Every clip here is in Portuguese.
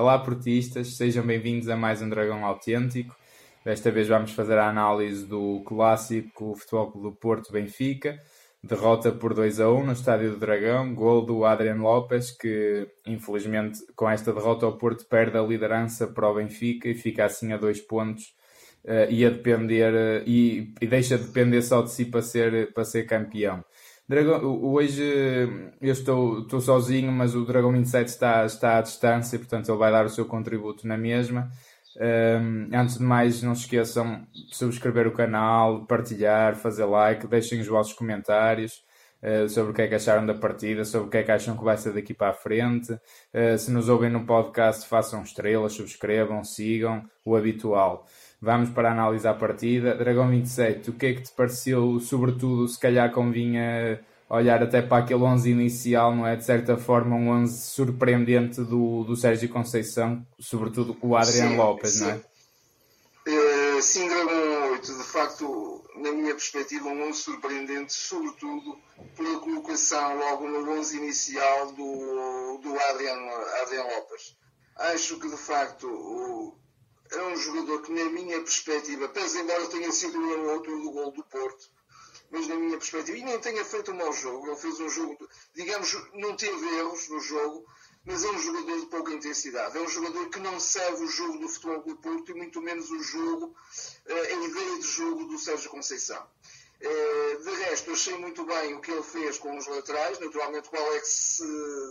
Olá, portistas, sejam bem-vindos a mais um Dragão Autêntico. Desta vez vamos fazer a análise do clássico Futebol Clube do Porto Benfica. Derrota por 2 a 1 no Estádio do Dragão, gol do Adriano Lopes, que infelizmente com esta derrota o Porto perde a liderança para o Benfica e fica assim a dois pontos uh, e a depender uh, e, e, deixa de depender só de si para ser, para ser campeão. Dragão, hoje eu estou, estou sozinho, mas o Dragão 27 está, está à distância, portanto ele vai dar o seu contributo na mesma. Um, antes de mais, não se esqueçam de subscrever o canal, partilhar, fazer like, deixem os vossos comentários uh, sobre o que é que acharam da partida, sobre o que é que acham que vai ser daqui para a frente. Uh, se nos ouvem no podcast, façam estrelas, subscrevam, sigam, o habitual. Vamos para a partida. Dragão 27, o que é que te pareceu? Sobretudo, se calhar convinha olhar até para aquele 11 inicial, não é? De certa forma, um 11 surpreendente do, do Sérgio Conceição, sobretudo com o Adriano Lopes, sim. não é? Uh, sim, Dragão 8, de facto, na minha perspectiva, um 11 surpreendente, sobretudo pela colocação logo no 11 inicial do, do Adriano, Adriano Lopes. Acho que, de facto, o, é um jogador que, na minha perspectiva, pese embora tenha sido o autor do gol do Porto, mas na minha perspectiva, e nem tenha feito um mau jogo, ele fez um jogo, digamos, não teve erros no jogo, mas é um jogador de pouca intensidade. É um jogador que não serve o jogo do futebol do Porto e muito menos o jogo, eh, a ideia de jogo do Sérgio Conceição. Eh, de resto, achei muito bem o que ele fez com os laterais. Naturalmente, o Alex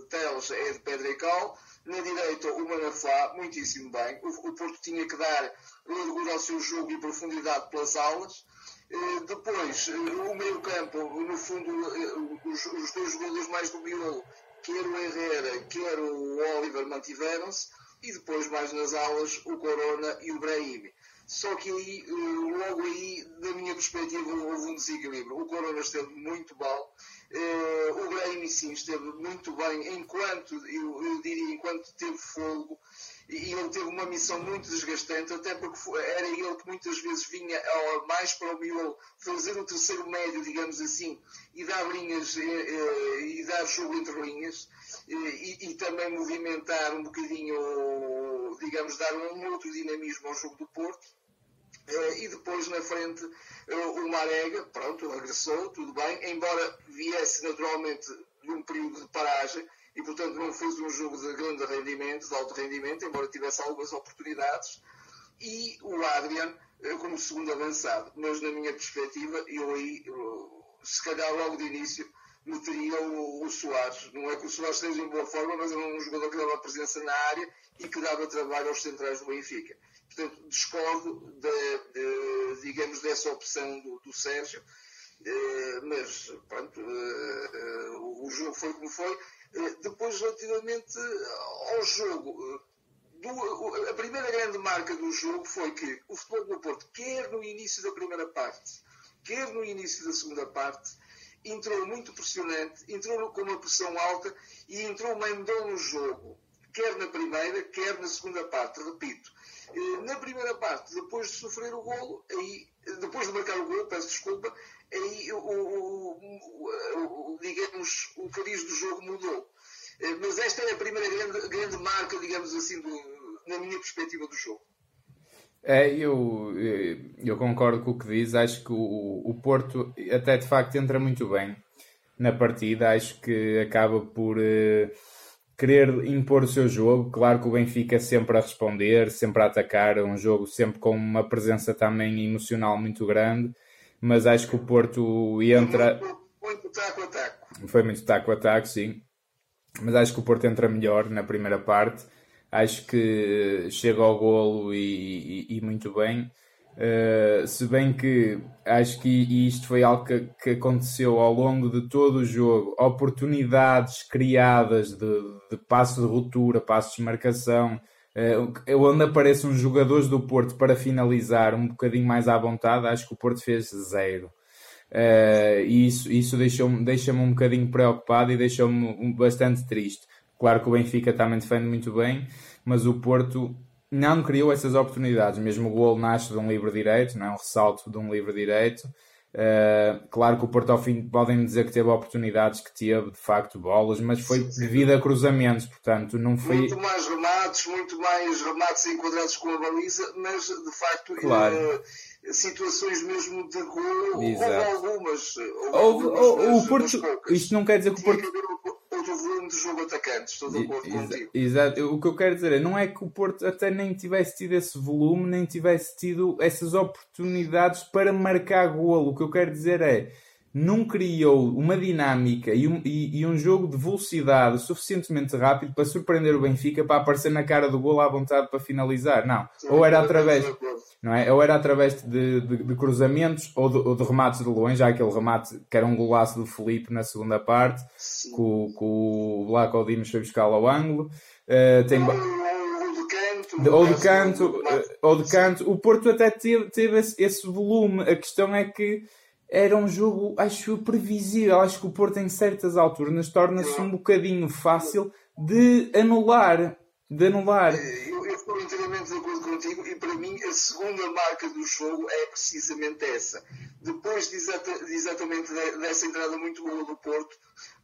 Teles é de pedra e cal. Na direita, o Manafá, muitíssimo bem. O, o Porto tinha que dar largura ao seu jogo e profundidade pelas alas. Eh, depois, eh, o meio campo, no fundo, os, os dois jogadores mais do miolo, quer o Herrera, quer o Oliver, mantiveram-se. E depois, mais nas alas, o Corona e o Brahim. Só que aí, logo aí, da minha perspectiva, houve um desequilíbrio. O Corona esteve muito mal, Uh, o Brahim sim esteve muito bem enquanto, eu, eu, diria, enquanto teve fogo e ele teve uma missão muito desgastante, até porque era ele que muitas vezes vinha ao, mais para o miolo fazer o terceiro médio, digamos assim, e dar linhas uh, uh, e dar jogo entre linhas e, e, também movimentar um bocadinho, digamos, dar um outro dinamismo ao jogo do Porto. Uh, e depois na frente uh, o Marega, pronto, regressou, tudo bem, embora viesse naturalmente de um período de paragem e portanto não fez um jogo de grande rendimento, de alto rendimento, embora tivesse algumas oportunidades, e o Adrian uh, como segundo avançado. Mas na minha perspectiva, eu aí, se calhar logo de início, meteria o, o Soares. Não é que o Soares esteja em boa forma, mas é um jogador que dava presença na área e que dava trabalho aos centrais do Benfica. Portanto, discordo, de, de, digamos, dessa opção do, do Sérgio, eh, mas, pronto, eh, o jogo foi como foi. Eh, depois, relativamente ao jogo, do, a primeira grande marca do jogo foi que o Futebol do Porto, quer no início da primeira parte, quer no início da segunda parte, entrou muito pressionante, entrou com uma pressão alta e entrou mandou no jogo, quer na primeira, quer na segunda parte, repito. Eh, na primeira parte, depois de sofrer o golo, aí, depois de marcar o golo, peço desculpa, aí o, o, o, digamos, o cariz do jogo mudou. Eh, mas esta é a primeira grande, grande marca, digamos assim, do, na minha perspectiva do jogo. É, eu, eu concordo com o que diz. Acho que o, o Porto até de facto entra muito bem na partida. Acho que acaba por uh, querer impor o seu jogo. Claro que o Benfica sempre a responder, sempre a atacar, um jogo sempre com uma presença também emocional muito grande. Mas acho que o Porto entra. Muito taco a taco. Foi muito taco a taco, sim. Mas acho que o Porto entra melhor na primeira parte. Acho que chega ao golo e, e, e muito bem. Uh, se bem que acho que isto foi algo que, que, aconteceu ao longo de todo o jogo, oportunidades criadas de, de passo de ruptura, passos de marcação, uh, onde aparecem os jogadores do Porto para finalizar um bocadinho mais à vontade, acho que o Porto fez zero. Uh, e isso, isso deixou-me um bocadinho preocupado e deixou-me bastante triste. Claro que o Benfica também defende muito bem, mas o Porto não criou essas oportunidades. Mesmo o gol nasce de um livre direito, não é um ressalto de um livre direito. Uh, claro que o Porto ao fim podem dizer que teve oportunidades, que teve de facto bolas, mas foi devido a cruzamentos, portanto não foi. Muito mais remates, muito mais remates enquadrados com a baliza, mas de facto claro. uh, situações mesmo de gol, houve algumas. Houve, houve, o Porto, isto não quer dizer que o Porto volume de jogo atacantes, estou de acordo contigo. Exato, o que eu quero dizer é, não é que o Porto até nem tivesse tido esse volume, nem tivesse tido essas oportunidades para marcar golo. O que eu quero dizer é, não criou uma dinâmica e um, e, e um jogo de velocidade suficientemente rápido para surpreender o Benfica para aparecer na cara do golo à vontade para finalizar. Não. Ou era através não é? Ou era através de, de, de cruzamentos ou de, ou de, remates de longe, já aquele remate que era um golaço do Felipe na segunda parte, que o, o Black foi buscar ao ângulo. Uh, tem... Ou de canto, ou de canto, o Porto até teve, teve esse, esse volume. A questão é que era um jogo, acho previsível. Acho que o Porto, em certas alturas, torna-se um bocadinho fácil de anular. De anular. Eu, eu estou inteiramente de acordo contigo e para mim a segunda marca do jogo é precisamente essa. Depois de, exata, de exatamente dessa entrada muito boa do Porto,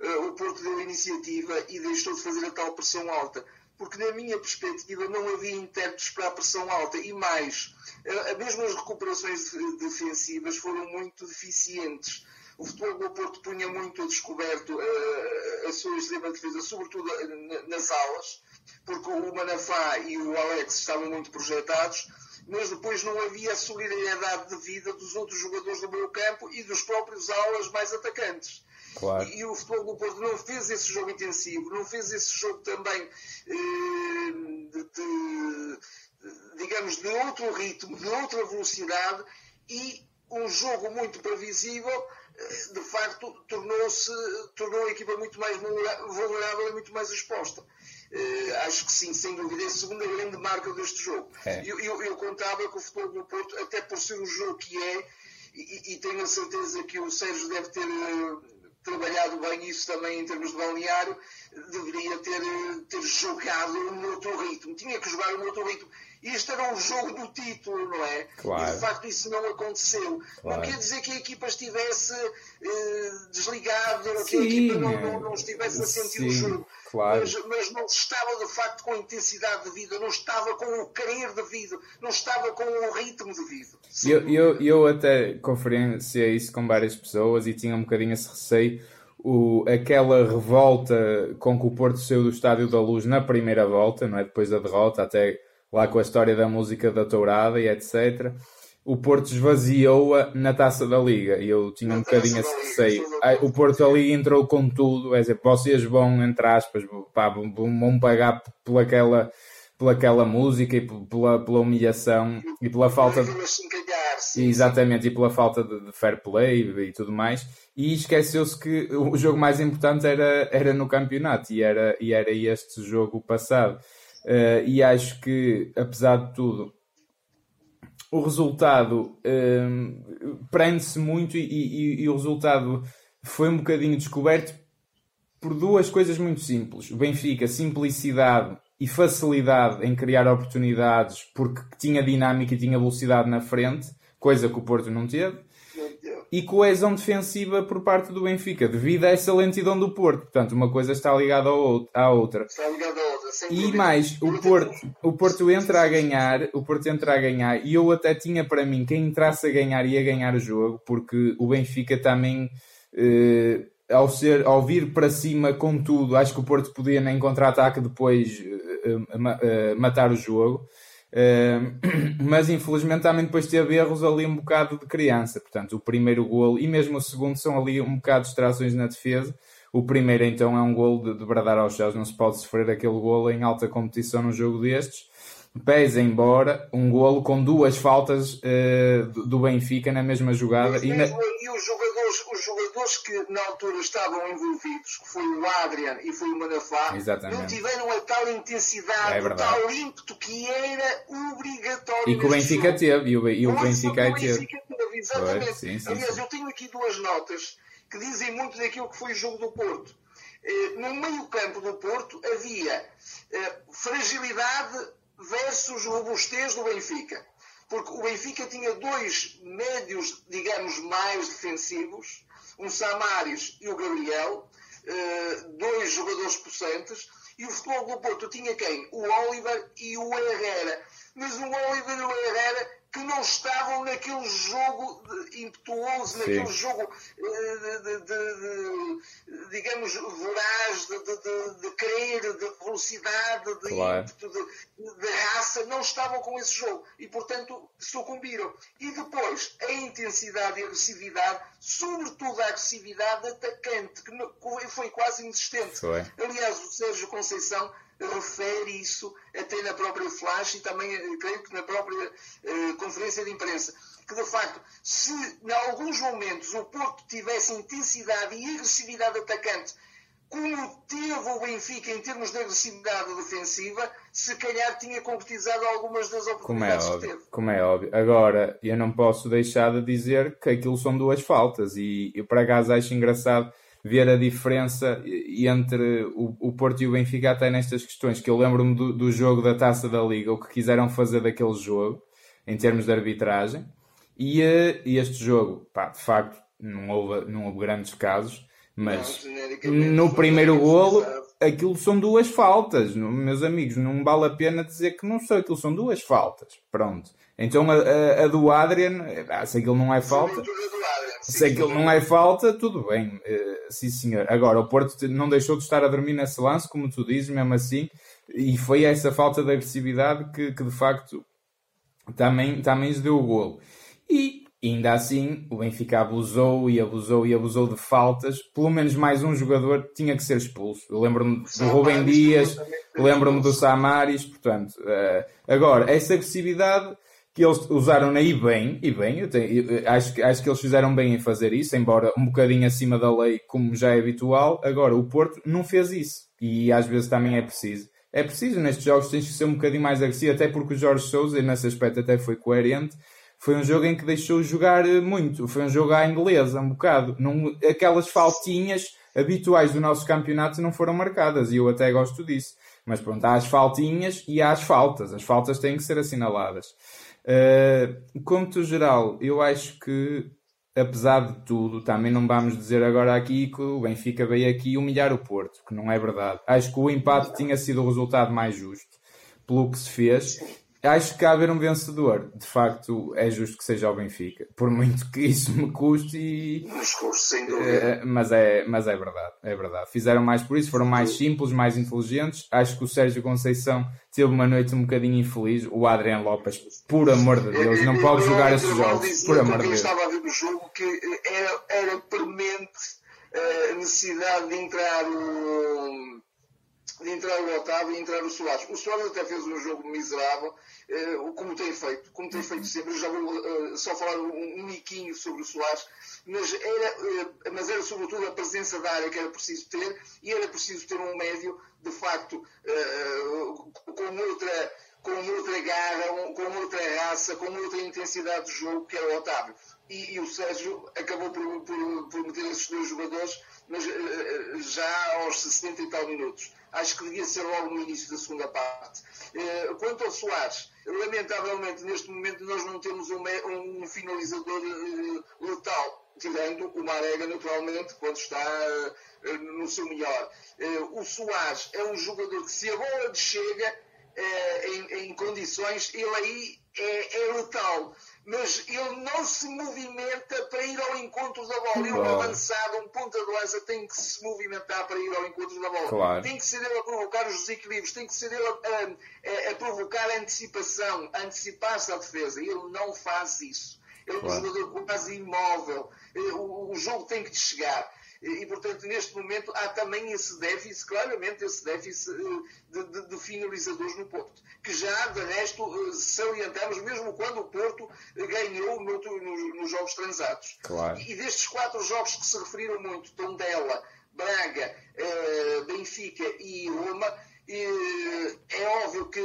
uh, o Porto deu iniciativa e deixou de fazer a tal pressão alta. Porque na minha perspectiva não havia intérpretes para a pressão alta e mais, mesmo as recuperações defensivas foram muito deficientes o futebol do Porto punha muito a descoberto a sua extrema defesa, sobretudo nas alas, porque o Manafá e o Alex estavam muito projetados, mas depois não havia a solidariedade de vida dos outros jogadores do meio campo e dos próprios alas mais atacantes. Claro. E, e, o futebol do Porto não fez esse jogo intensivo, não fez esse jogo também eh, de, de, digamos, de outro ritmo, de outra velocidade e um jogo muito previsível eh, de facto tornou-se tornou a equipa muito mais vulnerável e muito mais exposta. Uh, acho que sim, sem dúvida, é a segunda grande marca deste jogo. É. Eu, eu, eu, contava que o futebol do Porto, até por ser o jogo que é, e, e tenho a certeza que o Sérgio deve ter uh, trabalhado bem isso também em termos de balneário, deveria ter, ter jogado um outro ritmo. Tinha que jogar um outro ritmo. Este era um jogo do título, não é? Claro. E de facto isso não aconteceu. Claro. Não quer dizer que a equipa estivesse eh, desligada, ou que a equipa não, não, não estivesse a sentir Sim. o jogo. Claro. Mas, mas, não estava de facto com a intensidade de vida, não estava com o querer devido, não estava com o ritmo devido. Eu, eu, eu até conferenciei isso com várias pessoas e tinha um bocadinho esse receio. O, aquela revolta com que o Porto saiu do Estádio da Luz na primeira volta, não é? depois da derrota, até lá com a história da música da Tourada e etc. O Porto esvaziou-a na taça da Liga e eu tinha um bocadinho esse receio. O Porto ali entrou com tudo, é dizer, vocês vão, entre aspas, pá, vão pagar por aquela, por aquela música e pela, pela humilhação e pela falta de. Exatamente, e pela falta de, de fair play e tudo mais. E esqueceu-se que o jogo mais importante era, era no campeonato e era, e era este jogo passado. Uh, e acho que, apesar de tudo, o resultado uh, prende-se muito e, e, e, o resultado foi um bocadinho descoberto por duas coisas muito simples. O Benfica, simplicidade e facilidade em criar oportunidades porque tinha dinâmica e tinha velocidade na frente, coisa que o Porto não teve e coesão defensiva por parte do Benfica, devido a essa lentidão do Porto. Portanto, uma coisa está ligada à outra. Está ligada outra. E mais, o Porto, o Porto entra a ganhar, o Porto entra a ganhar, e eu até tinha para mim quem entrasse a ganhar ia ganhar o jogo, porque o Benfica também, eh, ao, ser, ao vir para cima com tudo, acho que o Porto podia em contra-ataque depois eh, eh, matar o jogo. Uh, mas infelizmente também depois teve erros ali um bocado de criança. Portanto, o primeiro golo e mesmo o segundo são ali um bocado de distrações na defesa. O primeiro então é um golo de, de bradar aos céus, não se pode sofrer aquele golo em alta competição num jogo destes. Pesa embora um golo com duas faltas uh, do Benfica na mesma jogada. E, mesmo, e, os, jogadores, os jogadores que na altura estavam envolvidos, que foi o Adrian e foi o Manafá, Exatamente. não tiveram a tal intensidade, é o tal ímpeto que era obrigatório. E que o Benfica jogo. teve, e o, e o Benfica, teve. teve. Exatamente. Foi, sim, sim, Aliás, sim. eu tenho aqui duas notas que dizem muito daquilo que foi o jogo do Porto. Eh, no meio campo do Porto havia eh, fragilidade versus robustez do Benfica. porque o Benfica tinha dois médios, digamos, mais defensivos, um Samaris e o Gabriel, eh, dois jogadores possantes, e o Futebol do Porto tinha quem? O Oliver e o Herrera. Mas o Oliver e o estavam naquele jogo impetuoso, naquele jogo eh, de, de, de, digamos, voraz, de, querer, de velocidade, de claro. ímpeto, de, raça, não estavam com esse jogo e, portanto, sucumbiram. E depois, a intensidade e a agressividade, sobretudo a agressividade atacante, que foi quase inexistente. Foi. Aliás, o Sérgio Conceição refere isso até na própria flash e também, eh, creio que na própria uh, conferência de imprensa. Que, de facto, se em alguns momentos o Porto tivesse intensidade e agressividade atacante, como teve o Benfica em termos de agressividade defensiva, se calhar tinha concretizado algumas das oportunidades como é óbvio, que teve. Como é óbvio. Agora, eu não posso deixar de dizer que aquilo são duas faltas e eu, por acaso, acho engraçado ver a diferença entre o, o Porto e o Benfica até nestas questões, que eu lembro-me do, do, jogo da Taça da Liga, o que quiseram fazer daquele jogo, em termos de arbitragem, e, uh, este jogo, pá, de facto, não houve, não houve grandes casos, mas no primeiro golo, aquilo são duas faltas, meus amigos, não vale a pena dizer que não sei, aquilo são duas faltas, pronto. Então a, a, a do Adrian, ah, se aquilo não é falta... Se aquilo não é falta, tudo bem. Uh, sim, senhor. Agora, o Porto não deixou de estar a dormir nesse lance, como tu dizes, mesmo assim. E foi essa falta de agressividade que, que de facto também, também lhes deu o golo. E ainda assim, o Benfica abusou e abusou e abusou de faltas. Pelo menos mais um jogador tinha que ser expulso. Eu lembro-me do Rubem Dias, lembro-me do Samaris. Portanto, uh, agora, essa agressividade que eles usaram aí bem, e bem, eu, tenho, eu acho, acho que eles fizeram bem em fazer isso, embora um bocadinho acima da lei, como já é habitual. Agora, o Porto não fez isso, e às vezes também é preciso. É preciso, nestes jogos tens que ser um bocadinho mais agressivo, até porque o Jorge Souza, nesse aspecto até foi coerente, foi um jogo em que deixou jogar eh, muito, foi um jogo à inglesa, um bocado. Não, aquelas faltinhas habituais do nosso campeonato não foram marcadas, e eu até gosto disso. Mas pronto, há as faltinhas e há as faltas. As faltas têm que ser assinaladas. Uh, conto geral, eu acho que, apesar de tudo, também não vamos dizer agora aqui que o Benfica veio aqui humilhar o Porto, que não é verdade. Acho que o empate tinha sido o resultado mais justo pelo que se fez acho que há haver um vencedor. De facto, é justo que seja o Benfica. Por muito que isso me custe e... sem dúvida. É, mas, é, mas é verdade, é verdade. Fizeram mais por isso, foram mais simples, mais inteligentes. Acho que o Sérgio Conceição teve uma noite um bocadinho infeliz. O Adriano Lopes, por amor de Deus, não pode jogar esses jogos. Por amor de Deus. Eu estava a ver o jogo que era, era premente eh, a necessidade de entrar de entrar o Otávio e entrar o Soares. O Soares até fez um jogo miserável, eh, como tem feito, como tem feito sempre. Eu já vou uh, só falar um, miquinho sobre o Soares, mas era, uh, mas era sobretudo a presença da área que era preciso ter e era preciso ter um médio, de facto, com outra com outra garra, com outra raça, com outra intensidade de jogo que era o Otávio. E, e o Sérgio acabou por, por, por meter esses dois jogadores, mas já aos 60 e tal minutos acho que devia ser logo no início da segunda parte. Eh, quanto ao Soares, lamentavelmente neste momento nós não temos um, um finalizador eh, letal, tirando o Marega naturalmente quando está eh, no seu melhor. O Soares é um jogador que se a bola chega em, em condições, ele aí é, é letal mas ele não se movimenta para ir ao encontro da bola. Ele, um avançado, um ponta de lança, tem que se movimentar para ir ao encontro da bola. Claro. Tem que ser ele a provocar os desequilíbrios, tem que ser ele a, a, a provocar a antecipação, a antecipar-se à defesa. Ele não faz isso. Ele é um jogador quase imóvel. Eh, o, o jogo tem que chegar. E, portanto, neste momento há também esse déficit, claramente esse déficit eh, de, de, de finalizadores no Porto, que já, de resto, eh, salientamos, mesmo quando o Porto ganhou no, no, nos jogos transados. Claro. E, destes quatro jogos que se referiram muito, Tondela, Braga, eh, Benfica e Roma, é óbvio que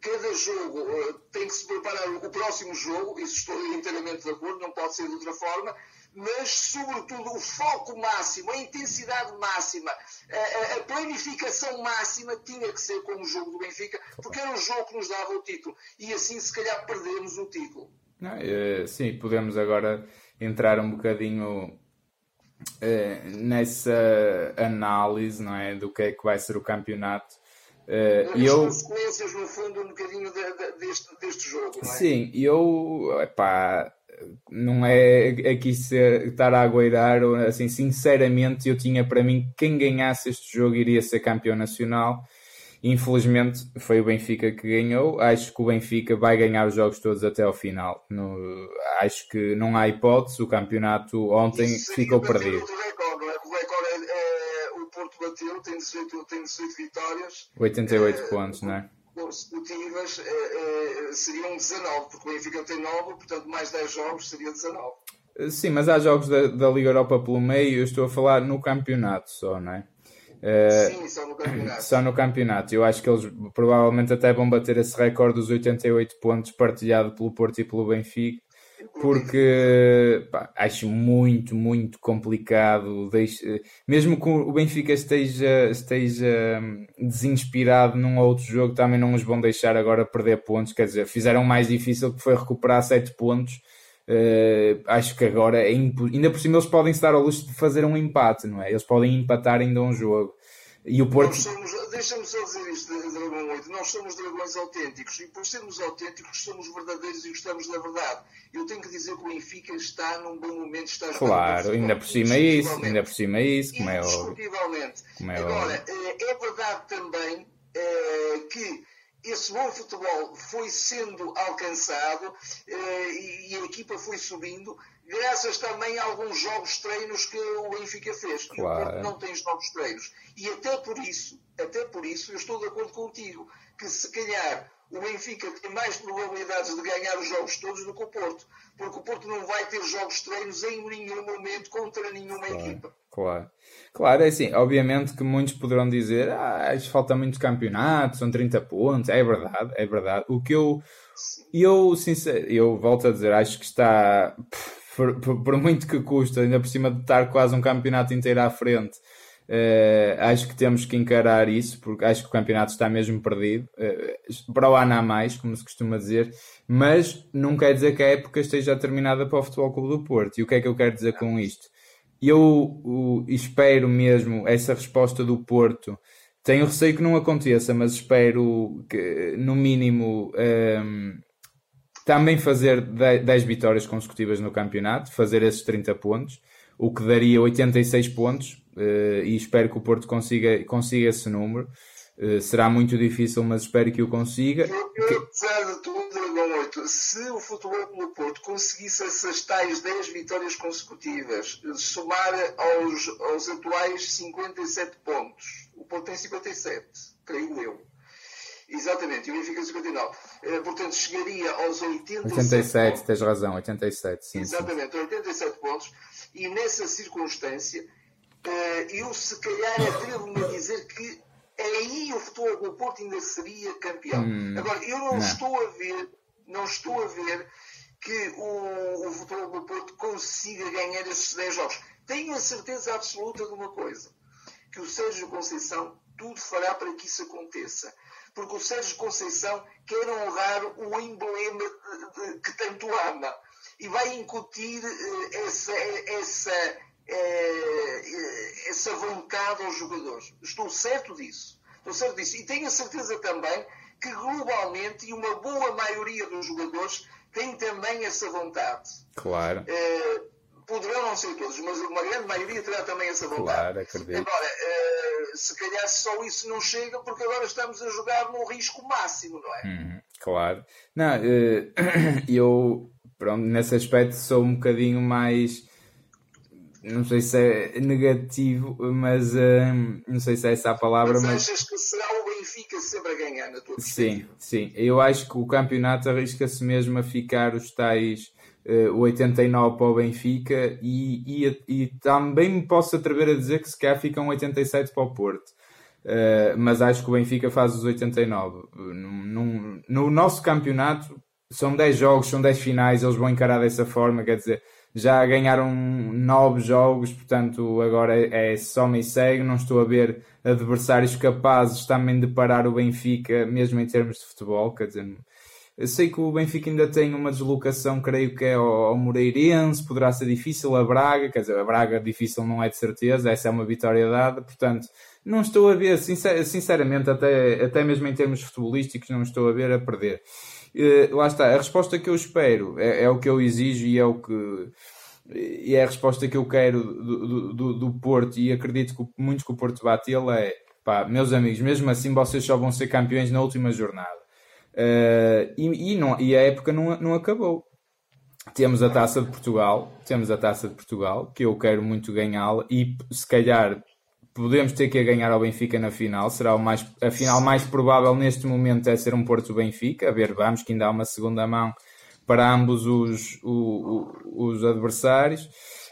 cada jogo tem que se preparar o próximo jogo, isso estou inteiramente de acordo, não pode ser de outra forma, mas, sobretudo, o foco máximo, a intensidade máxima, a, a, planificação máxima tinha que ser como o jogo do Benfica, porque era o jogo que nos dava o título. E assim, se calhar, perdemos o título. É, sim, podemos agora entrar um bocadinho é, nessa análise não é, do que é que vai ser o campeonato. Uh, As eu... consequências, no fundo, um bocadinho de, de, deste, deste jogo, não é? Sim, eu, epá, não é aqui ser, estar a agueirar, assim, sinceramente, eu tinha para mim quem ganhasse este jogo iria ser campeão nacional. Infelizmente foi o Benfica que ganhou. Acho que o Benfica vai ganhar os jogos todos até ao final. No, acho que não há hipótese. O campeonato ontem ficou perdido. Recorde, é? O recorde é, é, o Porto bateu, tem 18, tem 18 vitórias. 88 é, pontos, não é? Consecutivas eh, eh, seriam 19, porque o Benfica tem 9, portanto mais 10 jogos seria 19. Sim, mas há jogos da, da Liga Europa pelo meio, eu estou a falar no campeonato só, não é? Uh, Sim, só no campeonato. Só no campeonato. Eu acho que eles provavelmente até vão bater esse recorde dos 88 pontos partilhado pelo Porto e pelo Benfica porque pá, acho muito, muito complicado. Deixe, mesmo que o Benfica esteja, esteja hum, desinspirado num outro jogo, também não os vão deixar agora perder pontos. Quer dizer, fizeram mais difícil que foi recuperar 7 pontos. Uh, acho que agora é ainda por cima eles podem estar ao luxo de fazer um empate, não é? Eles podem empatar ainda um jogo. E o Porto. Deixa-me só dizer isto, Dragão 8. Nós somos dragões autênticos e por sermos autênticos somos verdadeiros e gostamos da verdade. Eu tenho que dizer que o Benfica está num bom momento, está Claro, ainda por cima é isso, ainda por cima é isso, como é óbvio. Como é Agora, eh, é verdade também é, que esse bom futebol foi sendo alcançado é, e a equipa foi subindo, graças também a alguns jogos treinos que o Benfica fez. Claro. E o Porto não tem jogos treinos. E até por isso, até por isso, eu estou de acordo contigo, que se calhar o Benfica tem mais probabilidades de ganhar os jogos todos do que o Porto, porque o Porto não vai ter jogos treinos em nenhum momento contra nenhuma claro, equipa. Claro. Claro, é assim, obviamente que muitos poderão dizer, ah, falta muito campeonato, são 30 pontos, é verdade, é verdade. O que eu, eu, sincero, eu volto a dizer, acho que está, por, por muito que custa, ainda por cima de estar quase um campeonato inteiro à frente, Uh, acho que temos que encarar isso, porque acho que o campeonato está mesmo perdido. Uh, para o ano há mais, como se costuma dizer, mas não quer dizer que a época esteja terminada para o Futebol Clube do Porto. E o que é que eu quero dizer com isto? Eu espero mesmo essa resposta do Porto. Tenho receio que não aconteça, mas espero que, no mínimo, um, ehm, também fazer 10 vitórias consecutivas no campeonato, fazer esses 30 pontos, o que daria 86 pontos uh, e espero que o Porto consiga, consiga esse número. Uh, será muito difícil, mas espero que o consiga. Eu, apesar de tudo, se o Futebol do Porto conseguisse essas tais 10 vitórias consecutivas, somar aos, aos atuais 57 pontos, o Porto tem 57, creio eu. Exatamente, e o Benfica 59. Eh, portanto, chegaria aos 87. 87, pontos. tens razão, 87, sim. Exatamente, sim. 87 pontos. E nessa circunstância, Uh, eu se calhar atrevo-me a dizer que aí o futebol do Porto ainda seria campeão. Hum, Agora, eu não, não, estou a ver, não estou a ver que o, o futebol do Porto consiga ganhar esses 10 jogos. Tenho a certeza absoluta de uma coisa, que o Sérgio Conceição tudo fará para que isso aconteça. Porque o Sérgio Conceição quer honrar o emblema que tanto ama e vai incutir uh, essa, essa é, essa vontade aos jogadores. Estou certo disso. Estou certo disso. E tenho a certeza também que globalmente, e uma boa maioria dos jogadores tem também essa vontade. Claro. É, poderão não ser todos, mas uma grande maioria terá também essa vontade. Claro, acredito. Agora, é, se calhar só isso não chega, porque agora estamos a jogar no risco máximo, não é? Hum, claro. Não, eu, pronto, nesse aspecto sou um bocadinho mais não sei se é negativo, mas uh, não sei se é essa a palavra. Mas, mas... achas que será o Benfica sempre a ganhar na tua Sim, sim. Eu acho que o campeonato arrisca-se mesmo a ficar os tais uh, 89 para o Benfica e, e, e, também me posso atrever a dizer que se calhar ficam 87 para o Porto. Uh, mas acho que o Benfica faz os 89. no nosso campeonato são 10 jogos, são 10 finais, eles vão encarar dessa forma, quer dizer, já ganharam nove jogos, portanto agora é, é só me segue. Não estou a ver adversários capazes também de parar o Benfica, mesmo em termos de futebol. Quer dizer, eu sei que o Benfica ainda tem uma deslocação, creio que é ao, Moreirense, poderá ser difícil, a Braga, quer dizer, a Braga difícil não é de certeza, essa é uma vitória dada, portanto, não estou a ver, sinceramente, até, até mesmo em termos futebolísticos, não estou a ver a perder. Uh, lá está, a resposta que eu espero é, é, o que eu exijo e é o que e é a resposta que eu quero do, do, do Porto e acredito que muito que o Porto bate ele é pá, meus amigos, mesmo assim vocês só vão ser campeões na última jornada. Uh, e, e, não, e a época não, não acabou. Temos a Taça de Portugal, temos a Taça de Portugal, que eu quero muito ganhá-la, e se calhar podemos ter que ganhar ao Benfica na final. Será o mais, a final mais provável neste momento é ser um Porto-Benfica. A ver, vamos, que ainda há uma segunda mão para ambos os, os, os adversários.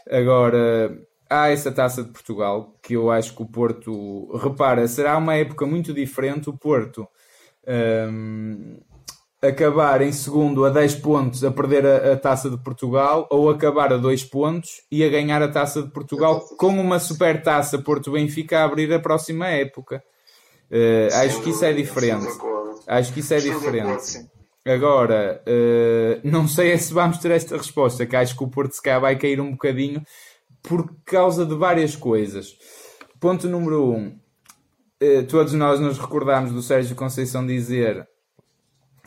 Agora, há essa taça de Portugal que eu acho que o Porto, repara, será uma época muito diferente. O Porto um, acabar em segundo a 10 pontos a perder a, a, taça de Portugal ou acabar a 2 pontos e a ganhar a taça de Portugal com uma super taça Porto Benfica a abrir a próxima época. Uh, acho que isso é diferente. Acho que isso é diferente. Agora, uh, não sei é se vamos ter esta resposta, que acho que o Porto se vai cair um bocadinho por causa de várias coisas. Ponto número 1. Um, todos nós nos recordamos do Sérgio Conceição dizer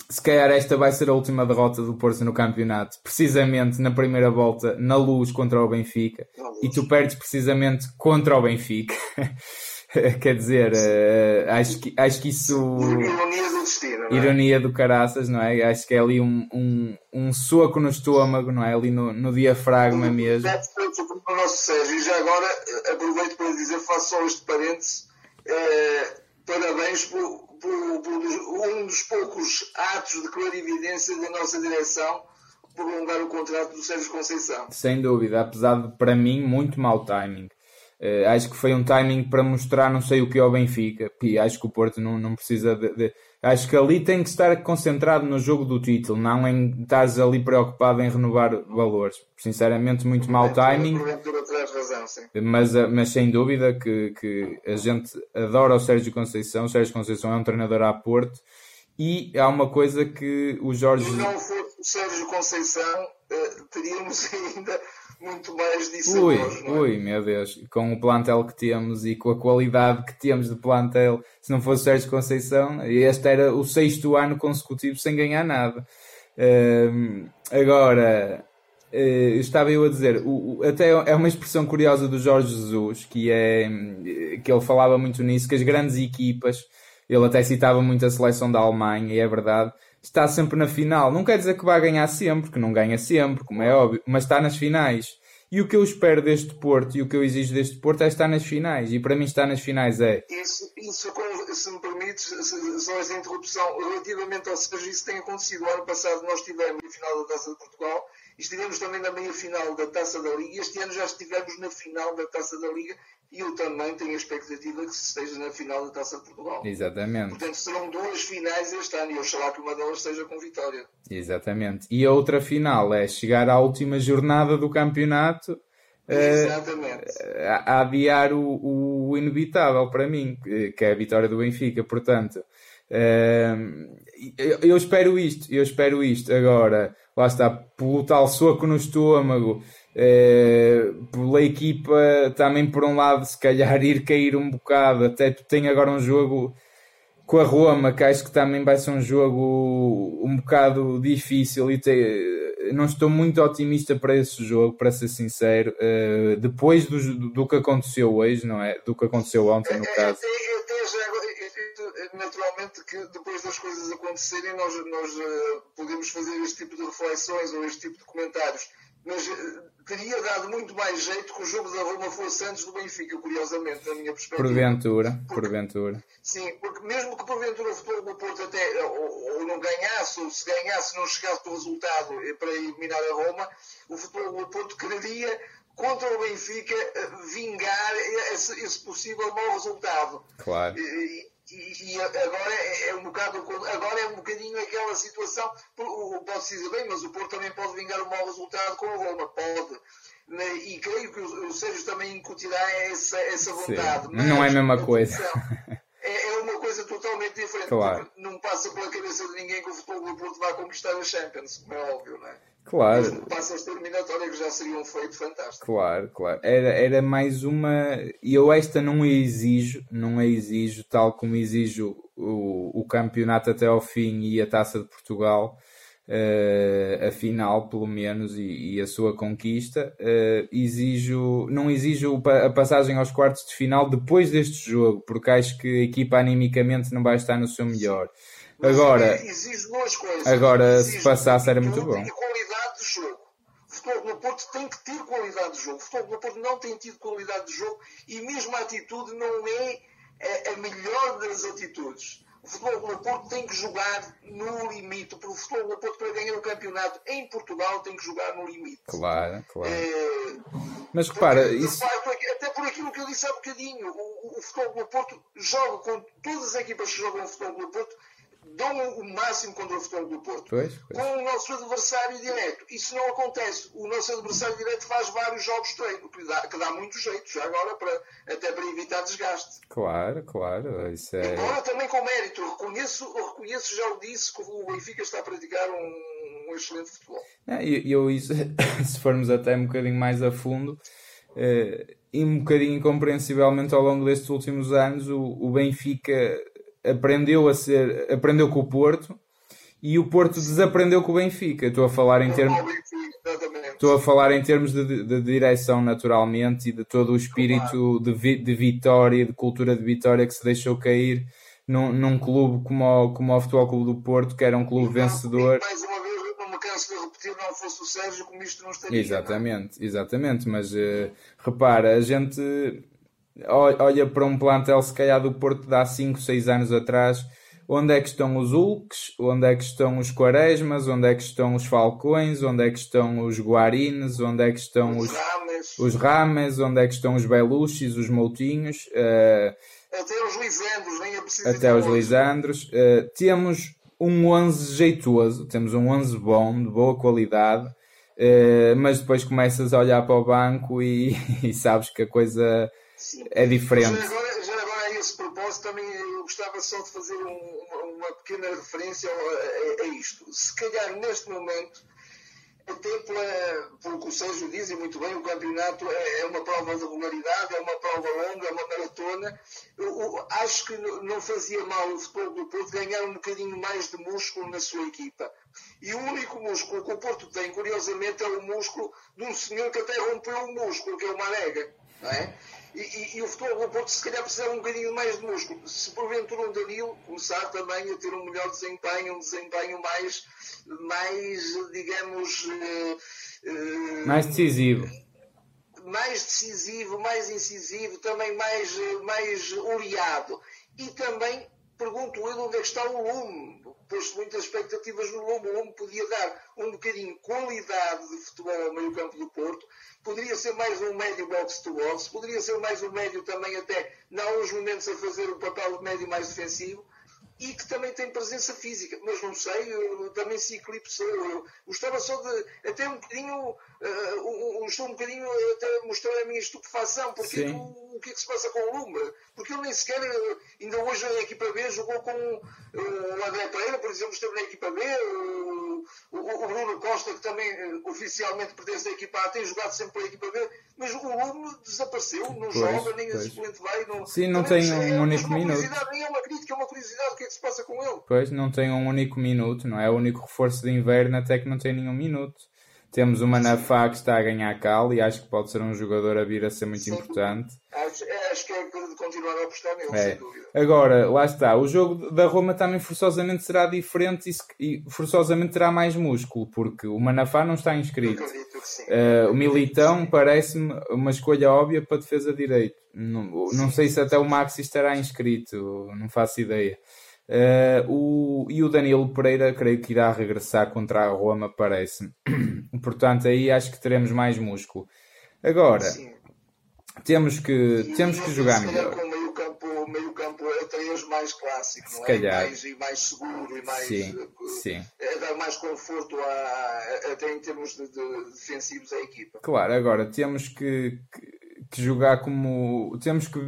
se calhar esta vai ser a última derrota do Porto no campeonato, precisamente na primeira volta, na luz contra o Benfica, e tu perdes precisamente contra o Benfica. Quer dizer, uh, acho, que, acho que isso. Ironia do destino, não é? Ironia do caraças, não é? Acho que é ali um, um, um soco no estômago, não é? Ali no, no diafragma mesmo. É o nosso Sérgio, e já agora eh, aproveito para dizer, faço só este parênteses. Eh, parabéns por, por, por, um dos poucos atos de clarividência da nossa direção prolongar o contrato do Sérgio Conceição. Sem dúvida, apesar de, para mim, muito mau timing. Uh, acho que foi um timing para mostrar não sei o que ao Benfica. E acho que o Porto não, não precisa de, de, Acho que ali tem que estar concentrado no jogo do título, não em estar ali preocupado em renovar valores. Sinceramente, muito mau timing. Mas, eh, mas sem dúvida que, que a gente adora o Sérgio Conceição. O Sérgio Conceição é um treinador a Porto. E há uma coisa que o Jorge. Se não fosse o Sérgio Conceição, uh, teríamos ainda muito mais disso ui, é? ui, meu Deus, com o plantel que temos e com a qualidade que temos de plantel, se não fosse Sérgio Conceição, este era o sexto ano consecutivo sem ganhar nada. Uh, agora, uh, estava eu a dizer, o, o, até é uma expressão curiosa do Jorge Jesus, que é que ele falava muito nisso, que as grandes equipas, ele até citava muito a seleção da Alemanha, e é verdade, está sempre na final. Não quer dizer que vai ganhar sempre, que não ganha sempre, como é óbvio, mas está nas finais. E o que eu espero deste Porto e o que eu exijo deste Porto é estar nas finais. E para mim estar nas finais é. Isso, isso se me permites, só essa interrupção, relativamente ao seja, isso tem acontecido. O ano passado nós tivemos na final da Taça de Portugal estivemos também na meia final da Taça da Liga. Este ano já estivemos na final da Taça da Liga e eu também tenho a expectativa que se esteja na final da Taça de Portugal. Exatamente. Portanto, serão duas finais este ano e oxalá que uma delas seja com vitória. Exatamente. E a outra final é chegar à última jornada do campeonato. Eh, Exatamente. Uh, a, adiar o, o, inevitável para mim, que é a vitória do Benfica. Portanto, uh, eu, eu espero isto, eu espero isto. Agora, lá está, pelo tal soco no estômago eh, pela equipa também por um lado se calhar ir cair um bocado. Até tu tem agora um jogo com a Roma que acho que também vai ser um jogo um bocado difícil e te, não estou muito otimista para esse jogo para ser sincero uh, depois do, do que aconteceu hoje não é? Do que aconteceu ontem no é, é, caso. naturalmente que depois das coisas acontecerem nós, nós uh, podemos fazer este tipo de reflexões ou este tipo de comentários mas uh, teria dado muito mais jeito que o jogo da Roma fosse antes do Benfica, curiosamente, na minha perspectiva. Porventura, porque, porventura. Sim, porque mesmo que porventura o futebol do Porto até ou, ou, não ganhasse, ou se ganhasse não chegasse o resultado eh, para eliminar a Roma, o futebol do Porto quereria contra o Benfica vingar esse, esse possível mau resultado. Claro. E, e, e, agora é, é, um bocado, agora é um bocadinho aquela situação, pode-se dizer bem, mas o Porto também pode vingar um mau resultado com o Roma, pode. E creio que o, o Sérgio também incutirá essa, essa vontade. Mas, não é a mesma coisa. É, é, uma coisa totalmente diferente. Claro. Não passa pela cabeça de ninguém que o futebol do Porto vai conquistar a Champions, como é óbvio, não é? Claro. Passa esta eliminatória que já seria um feito fantástico. Claro, claro. Era, era mais uma. E eu esta não a exijo, não a exijo tal como exijo o, o campeonato até ao fim e a taça de Portugal. Uh, a final, pelo menos, e, e a sua conquista. Uh, exijo, não exijo a passagem aos quartos de final depois deste jogo, porque acho que a equipa animicamente não vai estar no seu melhor. Mas agora, exijo duas coisas. Agora, exijo se passasse, era muito bom. qualidade de jogo. O futebol do Porto tem que ter qualidade de jogo. O futebol do Porto não tem tido qualidade de jogo e mesmo a atitude não é a melhor das atitudes. O futebol do Porto tem que jogar no limite. Porque o futebol do Porto, para ganhar o campeonato em Portugal, tem que jogar no limite. Claro, claro. É... Mas repara, isso... até por aquilo que eu disse há bocadinho, o, o futebol do Porto joga com todas as equipas que jogam o futebol do Porto dão o máximo contra o futebol do Porto. Pois, pois. Com o nosso adversário direto. Isso não acontece. O nosso adversário direto faz vários jogos treino, que dá, que dá muito jeito, já agora, para, até para evitar desgaste. Claro, claro. Isso é... Agora também com mérito. Reconheço, reconheço, já o disse, que o Benfica está a praticar um, um excelente futebol. É, eu, isso, se formos até um bocadinho mais a fundo, eh, e um bocadinho incompreensivelmente ao longo destes últimos anos, o, o Benfica aprendeu a ser, aprendeu com o Porto e o Porto desaprendeu com o Benfica. Estou a falar em termos estou a falar em termos de, de, direção naturalmente e de todo o espírito de, vi, de vitória, de cultura de vitória que se deixou cair num, num clube como o, como o Futebol Clube do Porto, que era um clube vencedor. Mais uma vez, não não fosse o Sérgio, como isto não estaria. Exatamente, exatamente, mas uh, repara, a gente olha para um plantel se calhar do Porto de há 5, 6 anos atrás, onde é que estão os Hulks, onde é que estão os Quaresmas, onde é que estão os Falcões, onde é que estão os Guarines, onde é que estão os, os Rames, onde é que estão os Beluches, os Moutinhos. Uh, até os Lisandros, nem é preciso Até os Lisandros. Uh, temos um 11 jeitoso, temos um 11 bom, de boa qualidade, uh, mas depois começas a olhar para o banco e, e sabes que a coisa É diferente. Já agora, já agora a esse propósito também eu gostava só de fazer um, uma, uma, pequena referência a, a, a, isto. Se calhar neste momento, até pela, pelo que o Sérgio diz, e muito bem, o campeonato é, é uma prova de regularidade, é uma prova longa, é uma maratona. Eu, eu, acho que não fazia mal o futebol do Porto ganhar um bocadinho mais de músculo na sua equipa. E o único músculo que o Porto tem, curiosamente, é o músculo de um senhor que até rompeu o músculo, que é o Marega. Não é? E, e, e, o futebol do Porto se calhar precisava um bocadinho mais de músculo. Se porventura um Danilo começar também a ter um melhor desempenho, um desempenho mais, mais digamos. Uh, uh, mais decisivo. Mais decisivo, mais incisivo, também mais, mais oleado. E também pergunto eu onde é que está o Lume. Pôs muitas expectativas no Lume. O Lume podia dar um bocadinho de qualidade de futebol ao meio campo do Porto. Poderia ser mais um médio box-to-box, poderia ser mais um médio também até, em alguns momentos, a fazer o papel de médio mais defensivo, e que também tem presença física, mas não sei, eu, também se eclipsou. Eu gostava só de, até um bocadinho, uh, estou um bocadinho até mostrar a minha estupefação, porque o, o que é que se passa com o Luma? Porque ele nem sequer, ainda hoje na equipa B jogou com uh, o André Pereira, por exemplo, esteve na equipa B, uh, o, o, Bruno Costa, que também uh, oficialmente pertence à equipa A, tem jogado sempre pela equipa B, mas o Lume desapareceu, não pois, joga, nem pois. a suplente vai. Não, Sim, não tem um é, único minuto. Nem é uma crítica, é uma curiosidade, o que é que se passa com ele? Pois, não tem um único minuto, não é? O único reforço de inverno até que não tem nenhum minuto. Temos uma Nafá que está a ganhar cal e acho que pode ser um jogador a vir a ser muito Sim. importante. Acho, é continuar a apostar nele, é. sem dúvida. Agora, lá está, o jogo da Roma também forçosamente será diferente e, forçosamente terá mais músculo, porque o Manafá não está inscrito. Uh, o Militão parece-me uma escolha óbvia para defesa direito. Não, não sei se até o Maxi estará inscrito, não faço ideia. Uh, o, e o Danilo Pereira creio que irá regressar contra a Roma, parece-me. Portanto, aí acho que teremos mais músculo. Agora, Sim. Temos que, temos que jogar melhor. O meio campo, meio campo a três mais clássico, Se não é? calhar. Mais, e mais seguro e mais. Sim, eh, sim. a dar mais conforto a- até em termos de, de defensivos à equipa. Claro, agora temos que, que- que jogar como. Temos que.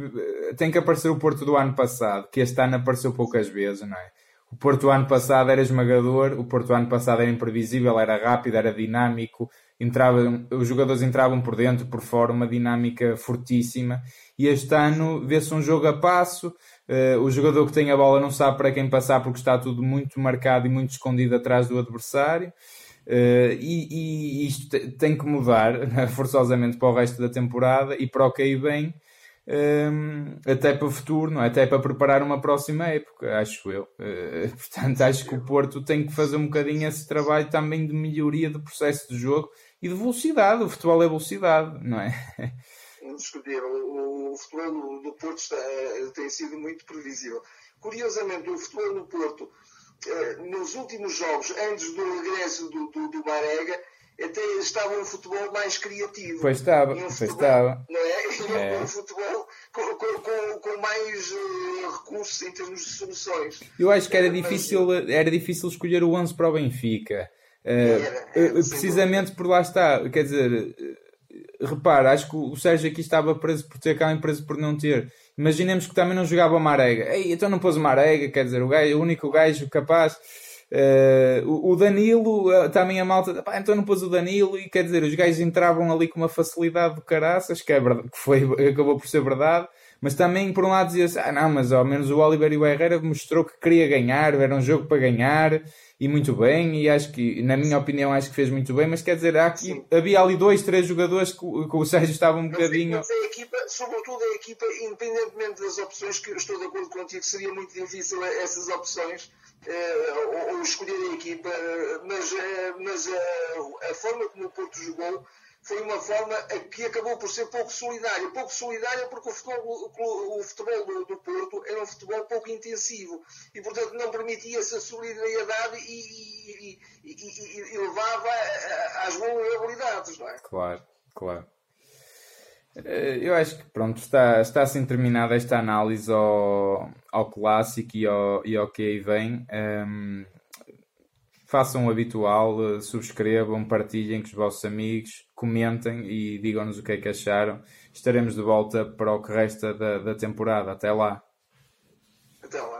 Tem que aparecer o Porto do ano passado, que este ano apareceu poucas vezes, não é? O Porto do ano passado era esmagador, o Porto do ano passado era imprevisível, era rápido, era dinâmico, entrava, os jogadores entravam por dentro, por fora, uma dinâmica fortíssima. E este ano vê-se um jogo a passo, eh, o jogador que tem a bola não sabe para quem passar porque está tudo muito marcado e muito escondido atrás do adversário. Uh, e, e isto te- tem que mudar forçosamente para o resto da temporada e para o que aí vem, um, até para o futuro, não é? até para preparar uma próxima época, acho eu. Uh, portanto, acho que o Porto tem que fazer um bocadinho esse trabalho também de melhoria do processo de jogo e de velocidade. O futebol é velocidade, não é? indiscutível. O, o futebol do, Porto está, eh, tem sido muito previsível. Curiosamente, o futebol do Porto, eh, nos últimos jogos, antes do regresso do, do, do Marega, até estava um futebol mais criativo. Pois estava, um pois estava. Não é? É. Um futebol com, com, com, mais eh, recursos em termos de soluções. Eu acho que era difícil, era difícil escolher o 11 para o Benfica. Uh, uh, sem precisamente por lá está. Quer dizer, uh, repara, acho que o Sérgio aqui estava preso por ter cá, preso por não ter. Imaginemos que também não jogava Marega. Ei, então não pôs o Marega, quer dizer, o, gajo, o único gajo capaz. Uh, o o Danilo, uh, também a malta, pá, então não pôs o Danilo, e quer dizer, os gajos entravam ali com uma facilidade do caraças, que, é verdade, que foi, acabou por ser verdade, mas também por um lado dizia-se, ah não, mas ao menos o Oliver e o Herrera mostrou que queria ganhar, era um jogo para ganhar, e muito bem, e acho que, na minha opinião, acho que fez muito bem, mas quer dizer, há aqui, havia ali dois, três jogadores que, o- que o Sérgio estava um bocadinho. mas a equipa, sobretudo a equipa, independentemente das opções, que eu estou de acordo contigo, seria muito difícil essas opções, eh, ou, ou escolher a equipa, eh, mas, eh, mas eh, a forma como o Porto jogou foi uma forma que acabou por ser pouco solidária. Pouco solidária porque o futebol, o, futebol do, do Porto era um futebol pouco intensivo e, portanto, não permitia essa solidariedade e, e- e- e- levava às vulnerabilidades, não é? Claro, claro. Eh, Eu acho que pronto, está, está assim terminada esta análise ao, ao clássico e ao, e ao que aí vem. Ehm, façam o habitual, eh, subscrevam, partilhem com os vossos amigos, comentem e digam-nos o que é que acharam. Estaremos de volta para o que resta da, da temporada. Até lá. Até lá.